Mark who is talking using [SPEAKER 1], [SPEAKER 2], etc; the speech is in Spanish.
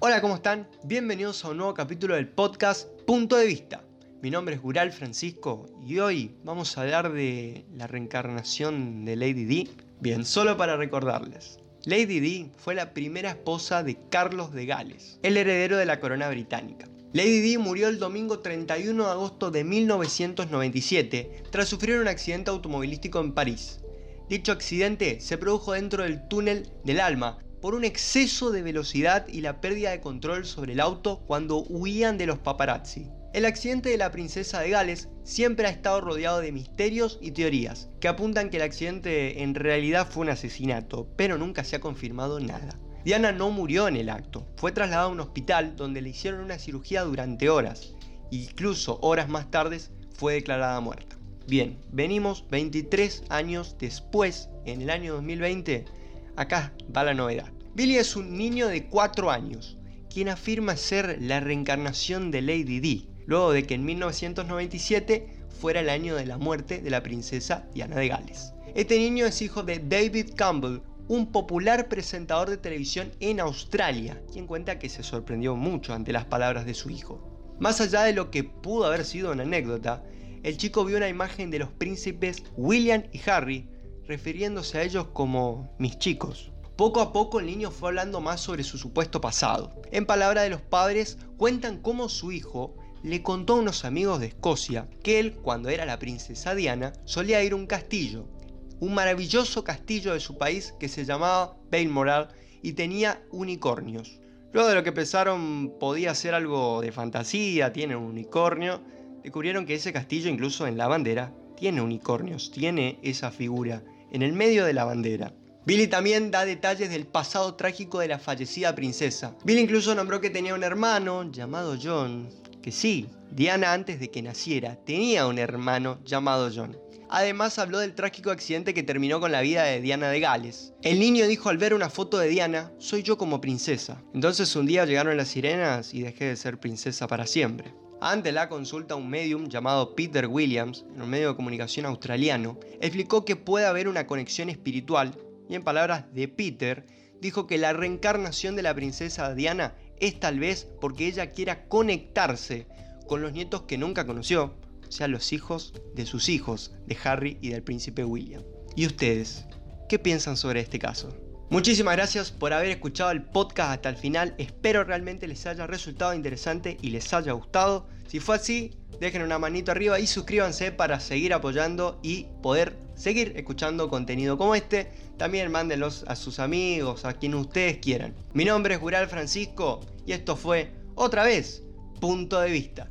[SPEAKER 1] Hola, ¿cómo están? Bienvenidos a un nuevo capítulo del podcast Punto de Vista. Mi nombre es Gural Francisco y hoy vamos a hablar de la reencarnación de Lady Di. Bien, solo para recordarles. Lady Di fue la primera esposa de Carlos de Gales, el heredero de la corona británica. Lady Di murió el domingo 31 de agosto de 1997 tras sufrir un accidente automovilístico en París. Dicho accidente se produjo dentro del túnel del alma por un exceso de velocidad y la pérdida de control sobre el auto cuando huían de los paparazzi. El accidente de la princesa de Gales siempre ha estado rodeado de misterios y teorías que apuntan que el accidente en realidad fue un asesinato, pero nunca se ha confirmado nada. Diana no murió en el acto, fue trasladada a un hospital donde le hicieron una cirugía durante horas, incluso horas más tarde fue declarada muerta. Bien, venimos 23 años después, en el año 2020, Acá va la novedad. Billy es un niño de 4 años, quien afirma ser la reencarnación de Lady Di, luego de que en 1997 fuera el año de la muerte de la princesa Diana de Gales. Este niño es hijo de David Campbell, un popular presentador de televisión en Australia, quien cuenta que se sorprendió mucho ante las palabras de su hijo. Más allá de lo que pudo haber sido una anécdota, el chico vio una imagen de los príncipes William y Harry refiriéndose a ellos como mis chicos. Poco a poco el niño fue hablando más sobre su supuesto pasado. En palabra de los padres, cuentan cómo su hijo le contó a unos amigos de Escocia que él, cuando era la princesa Diana, solía ir a un castillo, un maravilloso castillo de su país que se llamaba Balmoral y tenía unicornios. Luego de lo que pensaron podía ser algo de fantasía, tiene un unicornio, descubrieron que ese castillo incluso en la bandera tiene unicornios, tiene esa figura en el medio de la bandera. Billy también da detalles del pasado trágico de la fallecida princesa. Billy incluso nombró que tenía un hermano llamado John, que sí, Diana antes de que naciera tenía un hermano llamado John. Además habló del trágico accidente que terminó con la vida de Diana de Gales. El niño dijo al ver una foto de Diana, soy yo como princesa. Entonces un día llegaron las sirenas y dejé de ser princesa para siempre. Ante la consulta, un medium llamado Peter Williams, en un medio de comunicación australiano, explicó que puede haber una conexión espiritual y en palabras de Peter, dijo que la reencarnación de la princesa Diana es tal vez porque ella quiera conectarse con los nietos que nunca conoció, o sea, los hijos de sus hijos, de Harry y del príncipe William. ¿Y ustedes? ¿Qué piensan sobre este caso? Muchísimas gracias por haber escuchado el podcast hasta el final. Espero realmente les haya resultado interesante y les haya gustado. Si fue así, dejen una manito arriba y suscríbanse para seguir apoyando y poder seguir escuchando contenido como este. También mándenlos a sus amigos, a quien ustedes quieran. Mi nombre es Gural Francisco y esto fue otra vez Punto de Vista.